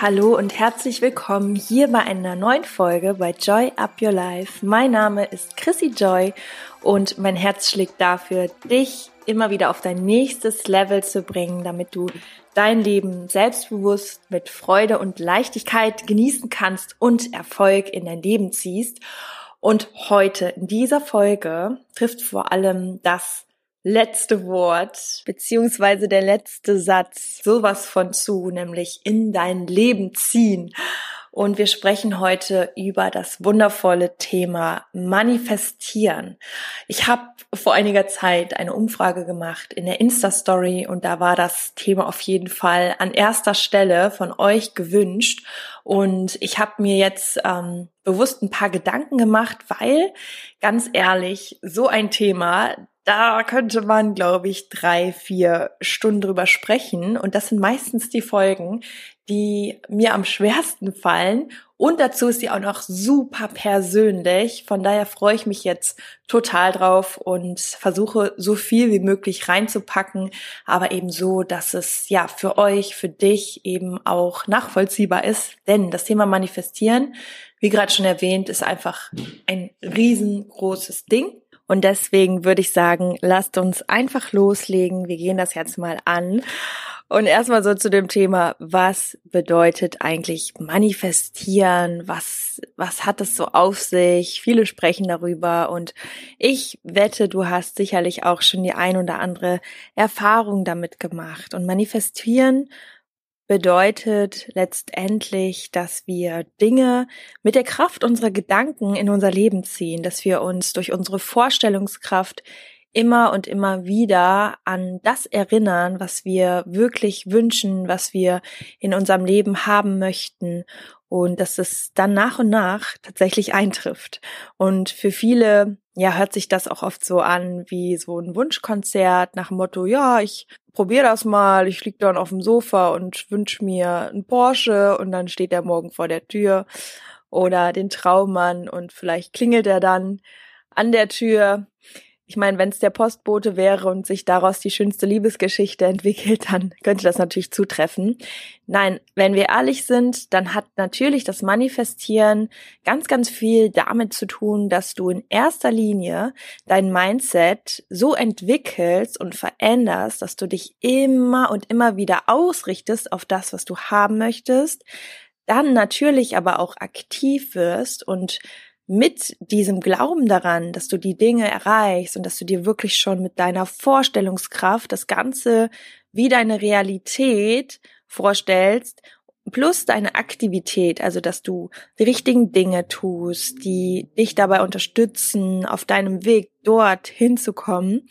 Hallo und herzlich willkommen hier bei einer neuen Folge bei Joy Up Your Life. Mein Name ist Chrissy Joy und mein Herz schlägt dafür, dich immer wieder auf dein nächstes Level zu bringen, damit du dein Leben selbstbewusst mit Freude und Leichtigkeit genießen kannst und Erfolg in dein Leben ziehst. Und heute in dieser Folge trifft vor allem das letzte Wort beziehungsweise der letzte Satz sowas von zu, nämlich in dein Leben ziehen. Und wir sprechen heute über das wundervolle Thema Manifestieren. Ich habe vor einiger Zeit eine Umfrage gemacht in der Insta-Story und da war das Thema auf jeden Fall an erster Stelle von euch gewünscht. Und ich habe mir jetzt ähm, bewusst ein paar Gedanken gemacht, weil ganz ehrlich, so ein Thema, da könnte man, glaube ich, drei, vier Stunden drüber sprechen. Und das sind meistens die Folgen, die mir am schwersten fallen. Und dazu ist sie auch noch super persönlich. Von daher freue ich mich jetzt total drauf und versuche so viel wie möglich reinzupacken, aber eben so, dass es ja für euch, für dich eben auch nachvollziehbar ist. Denn das Thema Manifestieren, wie gerade schon erwähnt, ist einfach ein riesengroßes Ding. Und deswegen würde ich sagen, lasst uns einfach loslegen. Wir gehen das jetzt mal an. Und erstmal so zu dem Thema, was bedeutet eigentlich manifestieren? Was, was hat es so auf sich? Viele sprechen darüber und ich wette, du hast sicherlich auch schon die ein oder andere Erfahrung damit gemacht. Und manifestieren bedeutet letztendlich, dass wir Dinge mit der Kraft unserer Gedanken in unser Leben ziehen, dass wir uns durch unsere Vorstellungskraft immer und immer wieder an das erinnern, was wir wirklich wünschen, was wir in unserem Leben haben möchten und dass es dann nach und nach tatsächlich eintrifft. Und für viele, ja, hört sich das auch oft so an wie so ein Wunschkonzert nach dem Motto, ja, ich probiere das mal, ich lieg dann auf dem Sofa und wünsche mir einen Porsche und dann steht er morgen vor der Tür oder den Traummann und vielleicht klingelt er dann an der Tür ich meine, wenn es der Postbote wäre und sich daraus die schönste Liebesgeschichte entwickelt, dann könnte das natürlich zutreffen. Nein, wenn wir ehrlich sind, dann hat natürlich das Manifestieren ganz, ganz viel damit zu tun, dass du in erster Linie dein Mindset so entwickelst und veränderst, dass du dich immer und immer wieder ausrichtest auf das, was du haben möchtest, dann natürlich aber auch aktiv wirst und mit diesem Glauben daran, dass du die Dinge erreichst und dass du dir wirklich schon mit deiner Vorstellungskraft das Ganze wie deine Realität vorstellst, plus deine Aktivität, also dass du die richtigen Dinge tust, die dich dabei unterstützen, auf deinem Weg dort hinzukommen,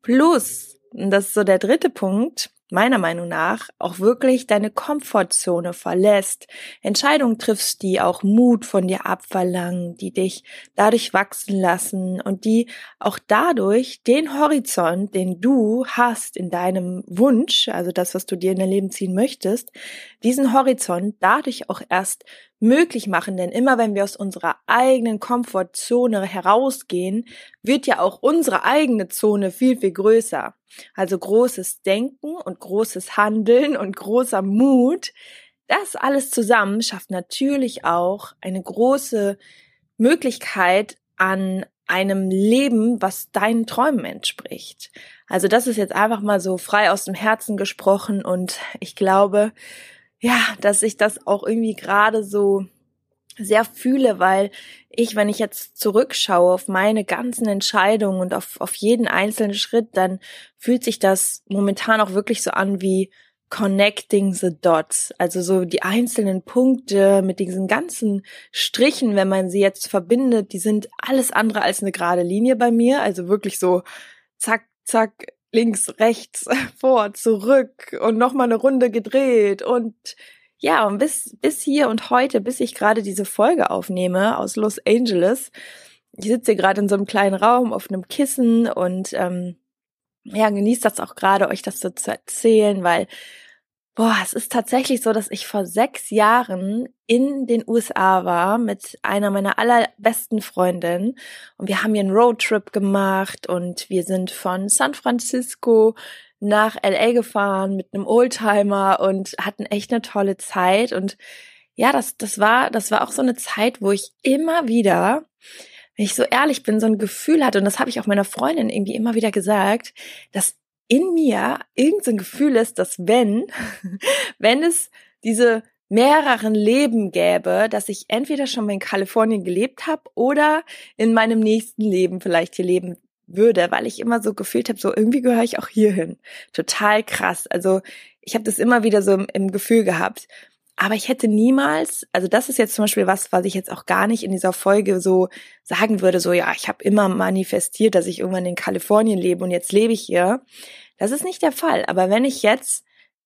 plus, das ist so der dritte Punkt, meiner Meinung nach auch wirklich deine Komfortzone verlässt, Entscheidungen triffst, die auch Mut von dir abverlangen, die dich dadurch wachsen lassen und die auch dadurch den Horizont, den du hast in deinem Wunsch, also das, was du dir in dein Leben ziehen möchtest, diesen Horizont dadurch auch erst möglich machen, denn immer wenn wir aus unserer eigenen Komfortzone herausgehen, wird ja auch unsere eigene Zone viel, viel größer. Also großes Denken und großes Handeln und großer Mut, das alles zusammen schafft natürlich auch eine große Möglichkeit an einem Leben, was deinen Träumen entspricht. Also das ist jetzt einfach mal so frei aus dem Herzen gesprochen und ich glaube, ja, dass ich das auch irgendwie gerade so sehr fühle, weil ich, wenn ich jetzt zurückschaue auf meine ganzen Entscheidungen und auf, auf jeden einzelnen Schritt, dann fühlt sich das momentan auch wirklich so an wie connecting the dots. Also so die einzelnen Punkte mit diesen ganzen Strichen, wenn man sie jetzt verbindet, die sind alles andere als eine gerade Linie bei mir. Also wirklich so zack, zack, links, rechts, vor, zurück und nochmal eine Runde gedreht. Und ja, und bis, bis hier und heute, bis ich gerade diese Folge aufnehme aus Los Angeles, ich sitze hier gerade in so einem kleinen Raum auf einem Kissen und ähm, ja, genießt das auch gerade, euch das so zu erzählen, weil Boah, es ist tatsächlich so, dass ich vor sechs Jahren in den USA war mit einer meiner allerbesten Freundinnen. Und wir haben hier einen Roadtrip gemacht und wir sind von San Francisco nach LA gefahren mit einem Oldtimer und hatten echt eine tolle Zeit. Und ja, das, das war, das war auch so eine Zeit, wo ich immer wieder, wenn ich so ehrlich bin, so ein Gefühl hatte, und das habe ich auch meiner Freundin irgendwie immer wieder gesagt, dass in mir irgendein Gefühl ist, dass wenn, wenn es diese mehreren Leben gäbe, dass ich entweder schon mal in Kalifornien gelebt habe oder in meinem nächsten Leben vielleicht hier leben würde, weil ich immer so gefühlt habe, so irgendwie gehöre ich auch hierhin. Total krass. Also ich habe das immer wieder so im, im Gefühl gehabt. Aber ich hätte niemals, also das ist jetzt zum Beispiel was, was ich jetzt auch gar nicht in dieser Folge so sagen würde, so ja, ich habe immer manifestiert, dass ich irgendwann in Kalifornien lebe und jetzt lebe ich hier. Das ist nicht der Fall. Aber wenn ich jetzt,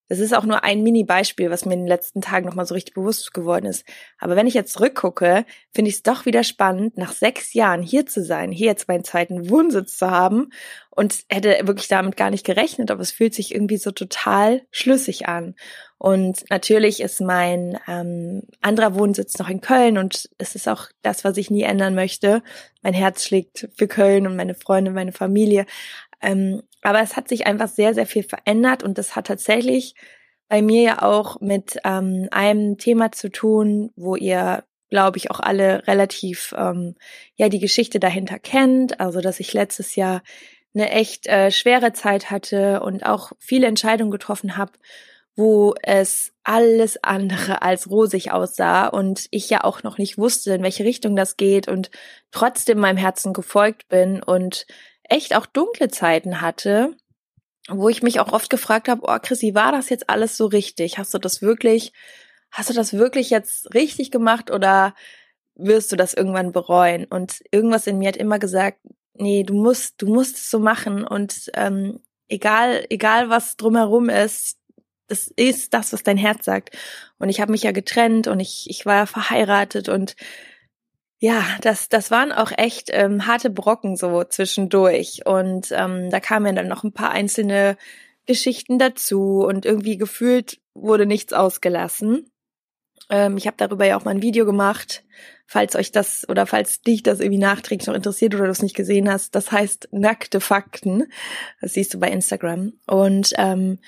das ist auch nur ein Mini-Beispiel, was mir in den letzten Tagen nochmal so richtig bewusst geworden ist. Aber wenn ich jetzt zurückgucke, finde ich es doch wieder spannend, nach sechs Jahren hier zu sein, hier jetzt meinen zweiten Wohnsitz zu haben und hätte wirklich damit gar nicht gerechnet, aber es fühlt sich irgendwie so total schlüssig an. Und natürlich ist mein ähm, anderer Wohnsitz noch in Köln und es ist auch das, was ich nie ändern möchte. Mein Herz schlägt für Köln und meine Freunde, meine Familie. Ähm, aber es hat sich einfach sehr, sehr viel verändert und das hat tatsächlich bei mir ja auch mit ähm, einem Thema zu tun, wo ihr, glaube ich, auch alle relativ ähm, ja die Geschichte dahinter kennt. Also dass ich letztes Jahr eine echt äh, schwere Zeit hatte und auch viele Entscheidungen getroffen habe, wo es alles andere als rosig aussah und ich ja auch noch nicht wusste, in welche Richtung das geht und trotzdem meinem Herzen gefolgt bin und echt auch dunkle Zeiten hatte, wo ich mich auch oft gefragt habe, oh Chrissy, war das jetzt alles so richtig? Hast du das wirklich, hast du das wirklich jetzt richtig gemacht oder wirst du das irgendwann bereuen? Und irgendwas in mir hat immer gesagt, nee, du musst, du musst es so machen und ähm, egal, egal was drumherum ist, das ist das, was dein Herz sagt. Und ich habe mich ja getrennt und ich, ich war ja verheiratet und ja, das, das waren auch echt ähm, harte Brocken so zwischendurch. Und ähm, da kamen dann noch ein paar einzelne Geschichten dazu und irgendwie gefühlt wurde nichts ausgelassen. Ähm, ich habe darüber ja auch mal ein Video gemacht, falls euch das oder falls dich das irgendwie nachträglich noch interessiert oder du es nicht gesehen hast. Das heißt nackte Fakten. Das siehst du bei Instagram. Und ähm,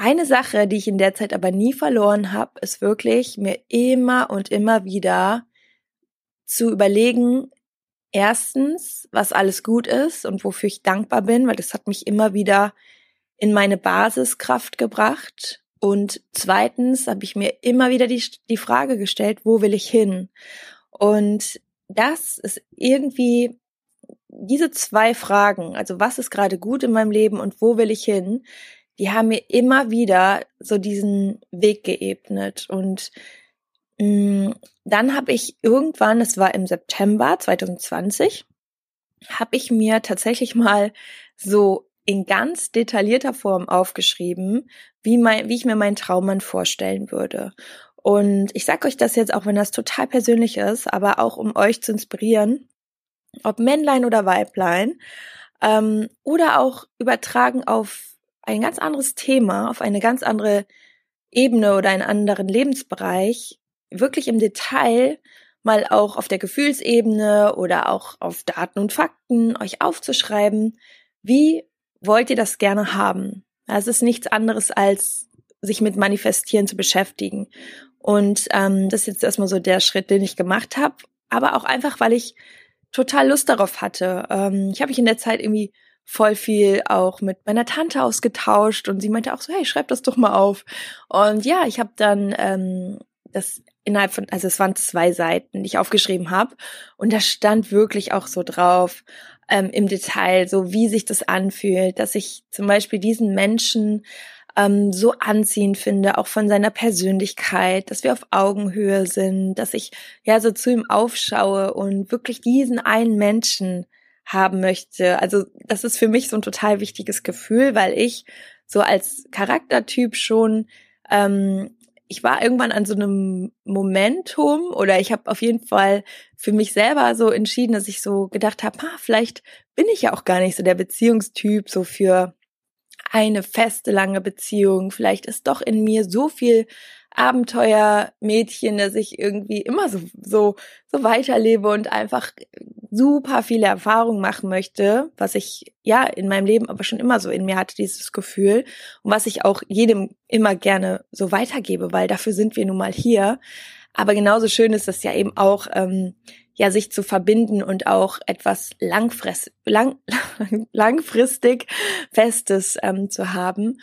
eine Sache, die ich in der Zeit aber nie verloren habe, ist wirklich mir immer und immer wieder zu überlegen, erstens, was alles gut ist und wofür ich dankbar bin, weil das hat mich immer wieder in meine Basiskraft gebracht. Und zweitens habe ich mir immer wieder die, die Frage gestellt, wo will ich hin? Und das ist irgendwie diese zwei Fragen, also was ist gerade gut in meinem Leben und wo will ich hin, die haben mir immer wieder so diesen Weg geebnet. Und Mm, dann habe ich irgendwann, es war im September 2020, habe ich mir tatsächlich mal so in ganz detaillierter Form aufgeschrieben, wie, mein, wie ich mir meinen Traummann vorstellen würde. Und ich sage euch das jetzt, auch wenn das total persönlich ist, aber auch um euch zu inspirieren, ob Männlein oder Weiblein, ähm, oder auch übertragen auf ein ganz anderes Thema, auf eine ganz andere Ebene oder einen anderen Lebensbereich, wirklich im Detail mal auch auf der Gefühlsebene oder auch auf Daten und Fakten euch aufzuschreiben, wie wollt ihr das gerne haben? Es ist nichts anderes als sich mit Manifestieren zu beschäftigen. Und ähm, das ist jetzt erstmal so der Schritt, den ich gemacht habe, aber auch einfach, weil ich total Lust darauf hatte. Ähm, ich habe mich in der Zeit irgendwie voll viel auch mit meiner Tante ausgetauscht und sie meinte auch so, hey, schreib das doch mal auf. Und ja, ich habe dann ähm, das innerhalb von, also es waren zwei Seiten, die ich aufgeschrieben habe. Und da stand wirklich auch so drauf, ähm, im Detail, so wie sich das anfühlt, dass ich zum Beispiel diesen Menschen ähm, so anziehend finde, auch von seiner Persönlichkeit, dass wir auf Augenhöhe sind, dass ich ja so zu ihm aufschaue und wirklich diesen einen Menschen haben möchte. Also das ist für mich so ein total wichtiges Gefühl, weil ich so als Charaktertyp schon ähm, ich war irgendwann an so einem Momentum oder ich habe auf jeden Fall für mich selber so entschieden, dass ich so gedacht habe, ah, vielleicht bin ich ja auch gar nicht so der Beziehungstyp so für keine feste lange Beziehung. Vielleicht ist doch in mir so viel Abenteuermädchen, dass ich irgendwie immer so, so, so weiterlebe und einfach super viele Erfahrungen machen möchte, was ich ja in meinem Leben aber schon immer so in mir hatte, dieses Gefühl und was ich auch jedem immer gerne so weitergebe, weil dafür sind wir nun mal hier. Aber genauso schön ist es ja eben auch, ähm, ja, sich zu verbinden und auch etwas langfrist, lang, langfristig Festes ähm, zu haben.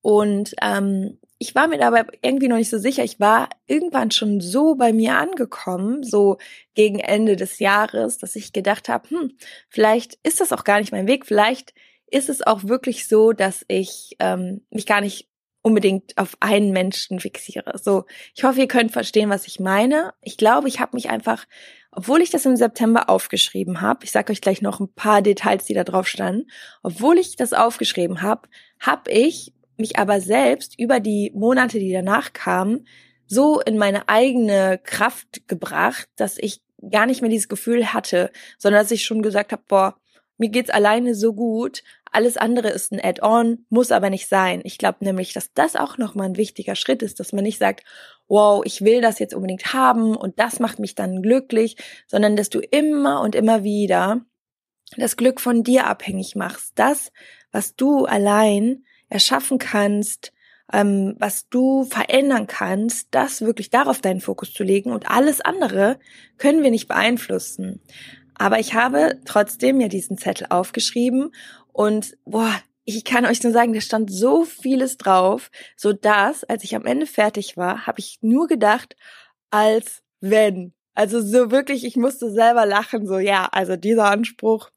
Und ähm, ich war mir dabei irgendwie noch nicht so sicher. Ich war irgendwann schon so bei mir angekommen, so gegen Ende des Jahres, dass ich gedacht habe, hm, vielleicht ist das auch gar nicht mein Weg. Vielleicht ist es auch wirklich so, dass ich ähm, mich gar nicht unbedingt auf einen Menschen fixiere. So, ich hoffe, ihr könnt verstehen, was ich meine. Ich glaube, ich habe mich einfach, obwohl ich das im September aufgeschrieben habe, ich sage euch gleich noch ein paar Details, die da drauf standen, obwohl ich das aufgeschrieben habe, habe ich mich aber selbst über die Monate, die danach kamen, so in meine eigene Kraft gebracht, dass ich gar nicht mehr dieses Gefühl hatte, sondern dass ich schon gesagt habe, boah, mir geht's alleine so gut, alles andere ist ein Add-on, muss aber nicht sein. Ich glaube nämlich, dass das auch nochmal ein wichtiger Schritt ist, dass man nicht sagt, wow, ich will das jetzt unbedingt haben und das macht mich dann glücklich, sondern dass du immer und immer wieder das Glück von dir abhängig machst. Das, was du allein erschaffen kannst, ähm, was du verändern kannst, das wirklich darauf deinen Fokus zu legen und alles andere können wir nicht beeinflussen. Aber ich habe trotzdem mir diesen Zettel aufgeschrieben und boah, ich kann euch nur sagen, da stand so vieles drauf, so dass, als ich am Ende fertig war, habe ich nur gedacht, als wenn. Also so wirklich, ich musste selber lachen, so ja, also dieser Anspruch.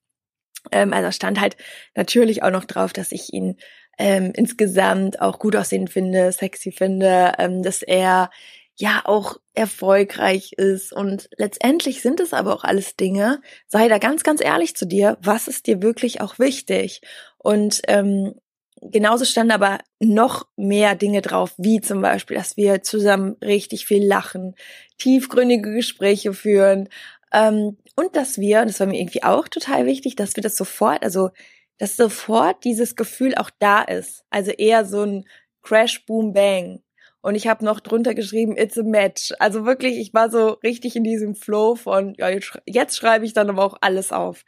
Ähm, also stand halt natürlich auch noch drauf, dass ich ihn ähm, insgesamt auch gut aussehen finde, sexy finde, ähm, dass er ja auch erfolgreich ist. Und letztendlich sind es aber auch alles Dinge. Sei da ganz, ganz ehrlich zu dir. Was ist dir wirklich auch wichtig? Und ähm, genauso standen aber noch mehr Dinge drauf, wie zum Beispiel, dass wir zusammen richtig viel lachen, tiefgründige Gespräche führen. Ähm, und dass wir, das war mir irgendwie auch total wichtig, dass wir das sofort, also dass sofort dieses Gefühl auch da ist. Also eher so ein Crash, Boom, Bang. Und ich habe noch drunter geschrieben, it's a match. Also wirklich, ich war so richtig in diesem Flow von, ja, jetzt, schreibe ich dann aber auch alles auf.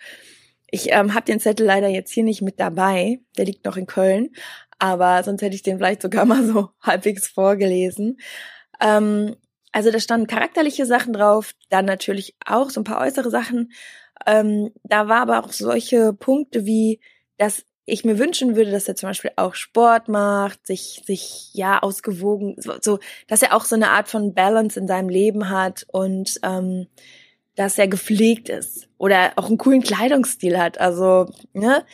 Ich ähm, habe den Zettel leider jetzt hier nicht mit dabei. Der liegt noch in Köln. Aber sonst hätte ich den vielleicht sogar mal so halbwegs vorgelesen. Ähm, also da standen charakterliche Sachen drauf, dann natürlich auch so ein paar äußere Sachen. Ähm, da war aber auch solche Punkte wie, dass ich mir wünschen würde, dass er zum Beispiel auch Sport macht, sich, sich ja ausgewogen, so, dass er auch so eine Art von Balance in seinem Leben hat und ähm, dass er gepflegt ist oder auch einen coolen Kleidungsstil hat. Also, ne,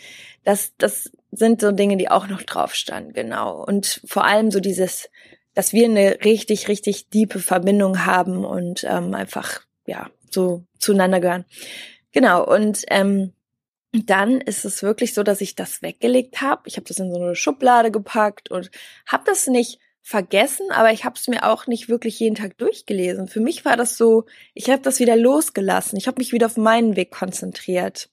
das, das sind so Dinge, die auch noch drauf standen, genau. Und vor allem so dieses, dass wir eine richtig, richtig diepe Verbindung haben und ähm, einfach, ja, so zueinander gehören. Genau, und ähm, dann ist es wirklich so, dass ich das weggelegt habe. Ich habe das in so eine Schublade gepackt und habe das nicht vergessen, aber ich habe es mir auch nicht wirklich jeden Tag durchgelesen. Für mich war das so, ich habe das wieder losgelassen. Ich habe mich wieder auf meinen Weg konzentriert.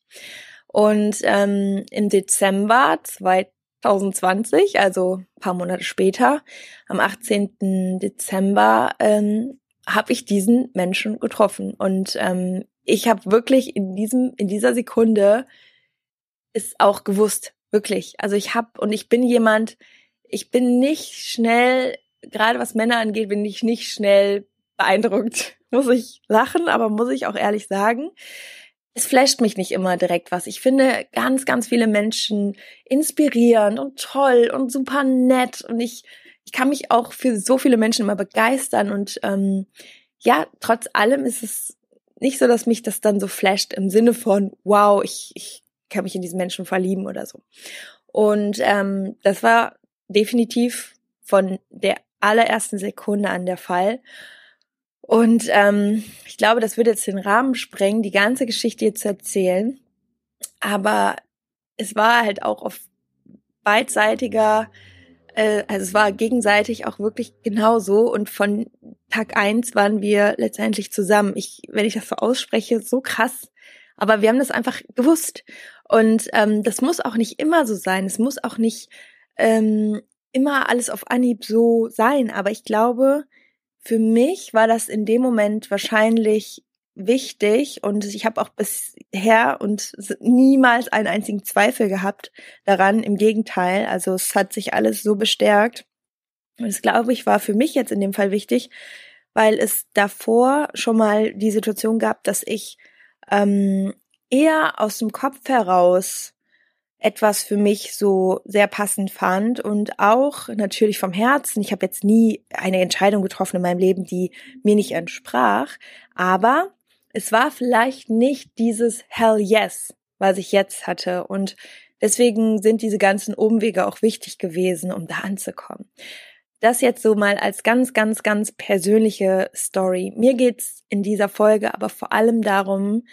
Und ähm, im Dezember 2020, also paar Monate später, am 18. Dezember, ähm, habe ich diesen Menschen getroffen. Und ähm, ich habe wirklich in diesem, in dieser Sekunde ist auch gewusst, wirklich. Also ich habe und ich bin jemand, ich bin nicht schnell, gerade was Männer angeht, bin ich nicht schnell beeindruckt. Muss ich lachen, aber muss ich auch ehrlich sagen. Es flasht mich nicht immer direkt was. Ich finde ganz, ganz viele Menschen inspirierend und toll und super nett und ich, ich kann mich auch für so viele Menschen immer begeistern und ähm, ja, trotz allem ist es nicht so, dass mich das dann so flasht im Sinne von, wow, ich, ich kann mich in diesen Menschen verlieben oder so. Und ähm, das war definitiv von der allerersten Sekunde an der Fall. Und ähm, ich glaube, das würde jetzt den Rahmen sprengen, die ganze Geschichte jetzt zu erzählen. Aber es war halt auch auf beidseitiger, äh, also es war gegenseitig auch wirklich genauso. Und von Tag eins waren wir letztendlich zusammen. Ich, wenn ich das so ausspreche, so krass. Aber wir haben das einfach gewusst. Und ähm, das muss auch nicht immer so sein. Es muss auch nicht ähm, immer alles auf Anhieb so sein, aber ich glaube, für mich war das in dem Moment wahrscheinlich wichtig und ich habe auch bisher und niemals einen einzigen Zweifel gehabt daran. Im Gegenteil, also es hat sich alles so bestärkt. Und das glaube ich war für mich jetzt in dem Fall wichtig, weil es davor schon mal die Situation gab, dass ich ähm, eher aus dem Kopf heraus etwas für mich so sehr passend fand und auch natürlich vom Herzen. Ich habe jetzt nie eine Entscheidung getroffen in meinem Leben, die mir nicht entsprach, aber es war vielleicht nicht dieses Hell yes, was ich jetzt hatte und deswegen sind diese ganzen Umwege auch wichtig gewesen, um da anzukommen. Das jetzt so mal als ganz, ganz, ganz persönliche Story. Mir geht's in dieser Folge aber vor allem darum,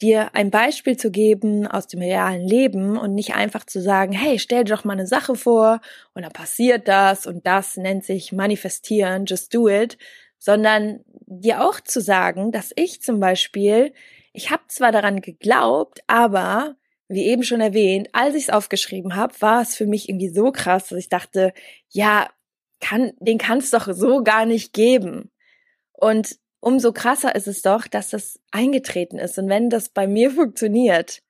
dir ein Beispiel zu geben aus dem realen Leben und nicht einfach zu sagen, hey, stell dir doch mal eine Sache vor und dann passiert das und das nennt sich manifestieren, just do it, sondern dir auch zu sagen, dass ich zum Beispiel, ich habe zwar daran geglaubt, aber wie eben schon erwähnt, als ich es aufgeschrieben habe, war es für mich irgendwie so krass, dass ich dachte, ja, kann, den kann es doch so gar nicht geben. Und umso krasser ist es doch, dass das eingetreten ist. Und wenn das bei mir funktioniert,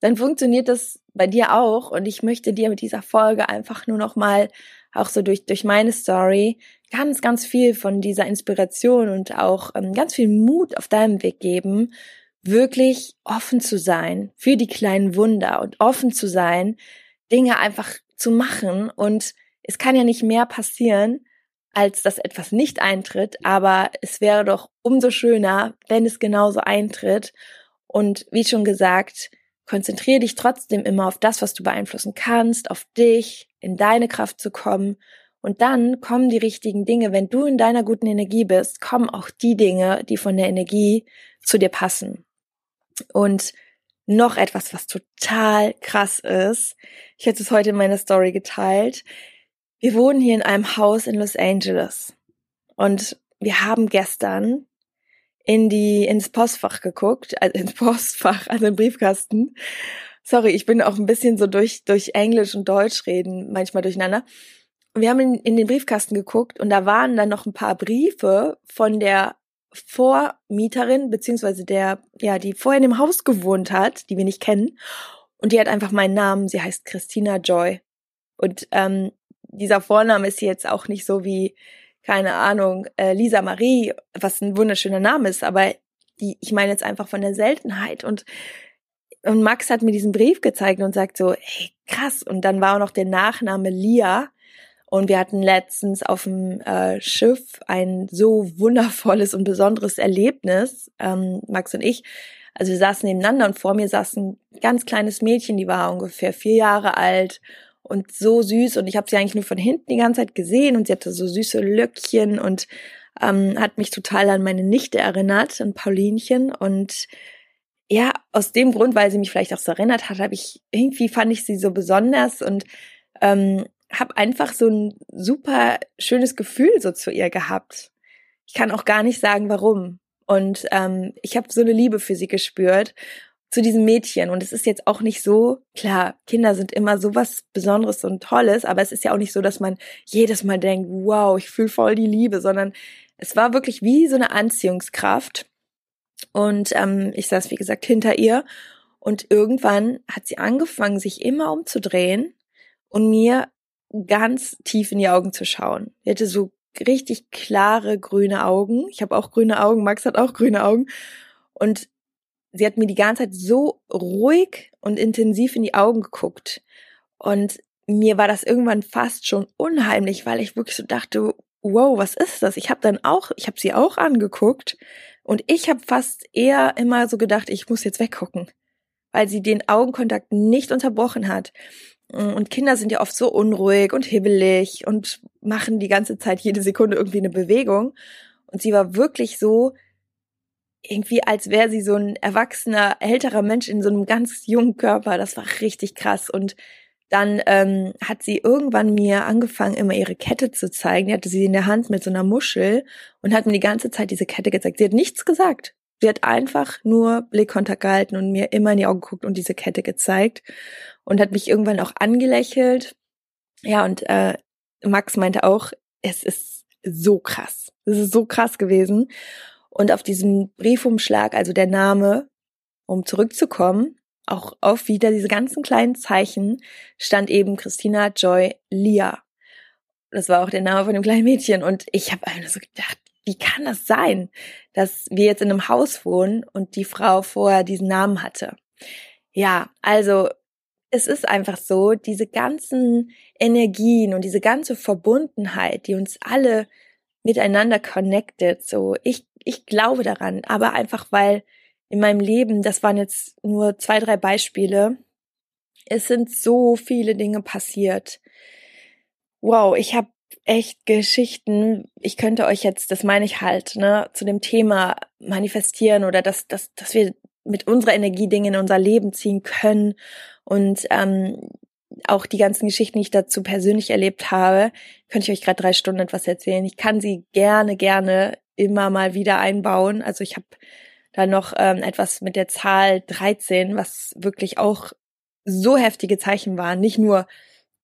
dann funktioniert das bei dir auch. Und ich möchte dir mit dieser Folge einfach nur noch mal auch so durch, durch meine Story ganz, ganz viel von dieser Inspiration und auch ähm, ganz viel Mut auf deinem Weg geben, wirklich offen zu sein für die kleinen Wunder und offen zu sein, Dinge einfach zu machen. Und es kann ja nicht mehr passieren, als dass etwas nicht eintritt, aber es wäre doch umso schöner, wenn es genauso eintritt. Und wie schon gesagt, konzentriere dich trotzdem immer auf das, was du beeinflussen kannst, auf dich, in deine Kraft zu kommen. Und dann kommen die richtigen Dinge. Wenn du in deiner guten Energie bist, kommen auch die Dinge, die von der Energie zu dir passen. Und noch etwas, was total krass ist. Ich hätte es heute in meiner Story geteilt. Wir wohnen hier in einem Haus in Los Angeles und wir haben gestern in die ins Postfach geguckt, also ins Postfach, also im Briefkasten. Sorry, ich bin auch ein bisschen so durch durch Englisch und Deutsch reden manchmal durcheinander. Wir haben in, in den Briefkasten geguckt und da waren dann noch ein paar Briefe von der Vormieterin beziehungsweise der ja die vorher in dem Haus gewohnt hat, die wir nicht kennen und die hat einfach meinen Namen. Sie heißt Christina Joy und ähm, dieser Vorname ist jetzt auch nicht so wie, keine Ahnung, äh, Lisa Marie, was ein wunderschöner Name ist, aber die, ich meine jetzt einfach von der Seltenheit und und Max hat mir diesen Brief gezeigt und sagt so, hey, krass. Und dann war auch noch der Nachname Lia. Und wir hatten letztens auf dem äh, Schiff ein so wundervolles und besonderes Erlebnis, ähm, Max und ich. Also wir saßen nebeneinander und vor mir saß ein ganz kleines Mädchen, die war ungefähr vier Jahre alt und so süß und ich habe sie eigentlich nur von hinten die ganze Zeit gesehen und sie hatte so süße Löckchen und ähm, hat mich total an meine Nichte erinnert, an Paulinchen und ja, aus dem Grund, weil sie mich vielleicht auch so erinnert hat, habe ich irgendwie fand ich sie so besonders und ähm, habe einfach so ein super schönes Gefühl so zu ihr gehabt. Ich kann auch gar nicht sagen, warum. Und ähm, ich habe so eine Liebe für sie gespürt zu diesem Mädchen. Und es ist jetzt auch nicht so, klar, Kinder sind immer so was Besonderes und Tolles, aber es ist ja auch nicht so, dass man jedes Mal denkt, wow, ich fühle voll die Liebe, sondern es war wirklich wie so eine Anziehungskraft. Und ähm, ich saß, wie gesagt, hinter ihr. Und irgendwann hat sie angefangen, sich immer umzudrehen und mir ganz tief in die Augen zu schauen. Sie hatte so richtig klare grüne Augen. Ich habe auch grüne Augen, Max hat auch grüne Augen. Und sie hat mir die ganze Zeit so ruhig und intensiv in die Augen geguckt. Und mir war das irgendwann fast schon unheimlich, weil ich wirklich so dachte, wow, was ist das? Ich habe dann auch, ich habe sie auch angeguckt und ich habe fast eher immer so gedacht, ich muss jetzt weggucken, weil sie den Augenkontakt nicht unterbrochen hat. Und Kinder sind ja oft so unruhig und hibbelig und machen die ganze Zeit jede Sekunde irgendwie eine Bewegung. Und sie war wirklich so, irgendwie, als wäre sie so ein erwachsener, älterer Mensch in so einem ganz jungen Körper. Das war richtig krass. Und dann ähm, hat sie irgendwann mir angefangen, immer ihre Kette zu zeigen. Die hatte sie in der Hand mit so einer Muschel und hat mir die ganze Zeit diese Kette gezeigt. Sie hat nichts gesagt. Sie hat einfach nur Blickkontakt gehalten und mir immer in die Augen geguckt und diese Kette gezeigt und hat mich irgendwann auch angelächelt Ja, und äh, Max meinte auch, es ist so krass. Es ist so krass gewesen. Und auf diesem Briefumschlag, also der Name, um zurückzukommen, auch auf wieder diese ganzen kleinen Zeichen, stand eben Christina Joy Lia. Das war auch der Name von dem kleinen Mädchen. Und ich habe einfach so gedacht, wie kann das sein, dass wir jetzt in einem Haus wohnen und die Frau vorher diesen Namen hatte? Ja, also es ist einfach so, diese ganzen Energien und diese ganze Verbundenheit, die uns alle miteinander connected, so ich, ich glaube daran, aber einfach weil in meinem Leben, das waren jetzt nur zwei, drei Beispiele, es sind so viele Dinge passiert. Wow, ich habe echt Geschichten. Ich könnte euch jetzt, das meine ich halt, ne, zu dem Thema manifestieren oder dass, dass, dass wir mit unserer Energie Dinge in unser Leben ziehen können und ähm, auch die ganzen Geschichten, die ich dazu persönlich erlebt habe, könnte ich euch gerade drei Stunden etwas erzählen. Ich kann sie gerne, gerne immer mal wieder einbauen. Also ich habe da noch ähm, etwas mit der Zahl 13, was wirklich auch so heftige Zeichen waren. Nicht nur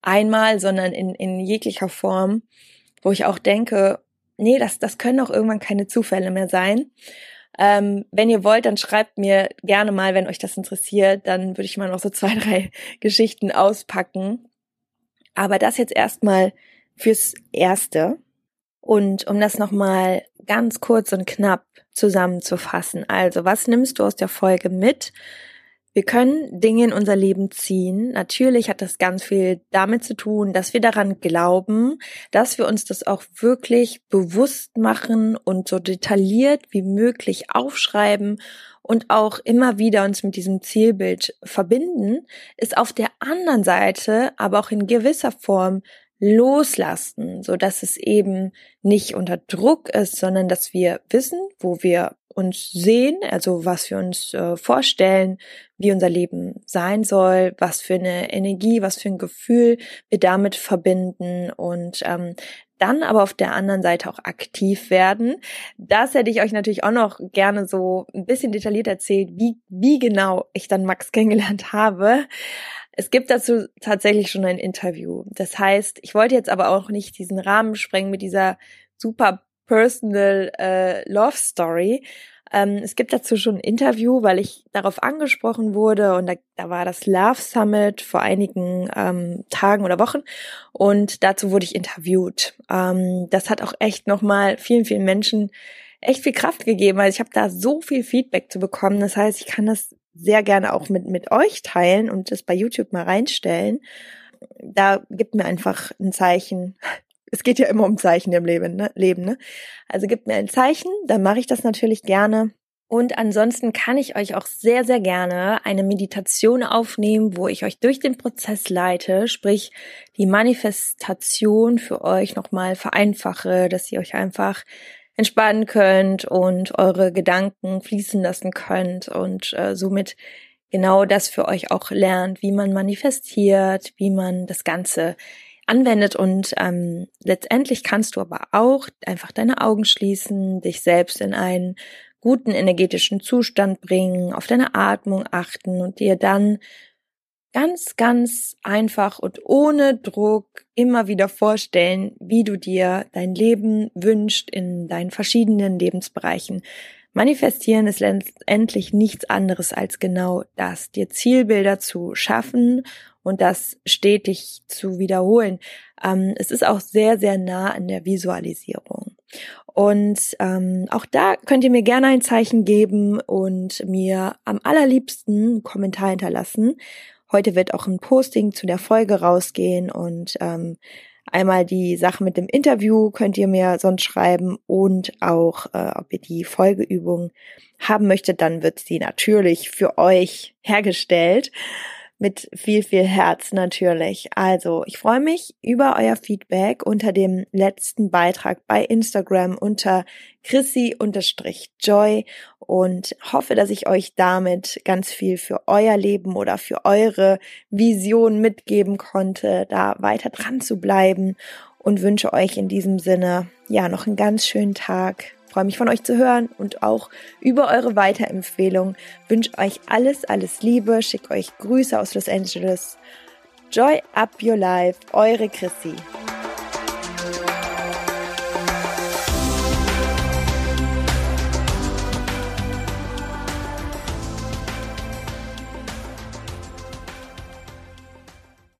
einmal, sondern in, in jeglicher Form, wo ich auch denke, nee, das, das können auch irgendwann keine Zufälle mehr sein. Ähm, wenn ihr wollt, dann schreibt mir gerne mal, wenn euch das interessiert, dann würde ich mal noch so zwei, drei Geschichten auspacken. Aber das jetzt erstmal fürs Erste. Und um das nochmal ganz kurz und knapp zusammenzufassen. Also, was nimmst du aus der Folge mit? Wir können Dinge in unser Leben ziehen. Natürlich hat das ganz viel damit zu tun, dass wir daran glauben, dass wir uns das auch wirklich bewusst machen und so detailliert wie möglich aufschreiben und auch immer wieder uns mit diesem Zielbild verbinden, ist auf der anderen Seite aber auch in gewisser Form loslassen, so dass es eben nicht unter Druck ist, sondern dass wir wissen, wo wir uns sehen, also was wir uns äh, vorstellen, wie unser Leben sein soll, was für eine Energie, was für ein Gefühl wir damit verbinden und ähm, dann aber auf der anderen Seite auch aktiv werden. Das hätte ich euch natürlich auch noch gerne so ein bisschen detailliert erzählt, wie, wie genau ich dann Max kennengelernt habe. Es gibt dazu tatsächlich schon ein Interview. Das heißt, ich wollte jetzt aber auch nicht diesen Rahmen sprengen mit dieser super personal äh, Love Story. Ähm, es gibt dazu schon ein Interview, weil ich darauf angesprochen wurde und da, da war das Love Summit vor einigen ähm, Tagen oder Wochen und dazu wurde ich interviewt. Ähm, das hat auch echt nochmal vielen, vielen Menschen echt viel Kraft gegeben. Also ich habe da so viel Feedback zu bekommen. Das heißt, ich kann das sehr gerne auch mit, mit euch teilen und das bei YouTube mal reinstellen. Da gibt mir einfach ein Zeichen. Es geht ja immer um Zeichen im Leben, ne? Leben, ne? Also gibt mir ein Zeichen, dann mache ich das natürlich gerne. Und ansonsten kann ich euch auch sehr, sehr gerne eine Meditation aufnehmen, wo ich euch durch den Prozess leite, sprich die Manifestation für euch nochmal vereinfache, dass ihr euch einfach entspannen könnt und eure Gedanken fließen lassen könnt und äh, somit genau das für euch auch lernt, wie man manifestiert, wie man das Ganze anwendet. Und ähm, letztendlich kannst du aber auch einfach deine Augen schließen, dich selbst in einen guten energetischen Zustand bringen, auf deine Atmung achten und dir dann ganz, ganz einfach und ohne Druck immer wieder vorstellen, wie du dir dein Leben wünscht in deinen verschiedenen Lebensbereichen. Manifestieren ist letztendlich nichts anderes als genau das, dir Zielbilder zu schaffen und das stetig zu wiederholen. Ähm, es ist auch sehr, sehr nah an der Visualisierung. Und ähm, auch da könnt ihr mir gerne ein Zeichen geben und mir am allerliebsten einen Kommentar hinterlassen. Heute wird auch ein Posting zu der Folge rausgehen und ähm, einmal die Sache mit dem Interview könnt ihr mir sonst schreiben und auch, äh, ob ihr die Folgeübung haben möchtet, dann wird sie natürlich für euch hergestellt mit viel, viel Herz natürlich. Also, ich freue mich über euer Feedback unter dem letzten Beitrag bei Instagram unter Chrissy-Joy und hoffe, dass ich euch damit ganz viel für euer Leben oder für eure Vision mitgeben konnte, da weiter dran zu bleiben und wünsche euch in diesem Sinne ja noch einen ganz schönen Tag freue mich von euch zu hören und auch über eure Weiterempfehlung. Wünsche euch alles, alles Liebe, schicke euch Grüße aus Los Angeles Joy Up Your Life, eure Chrissy.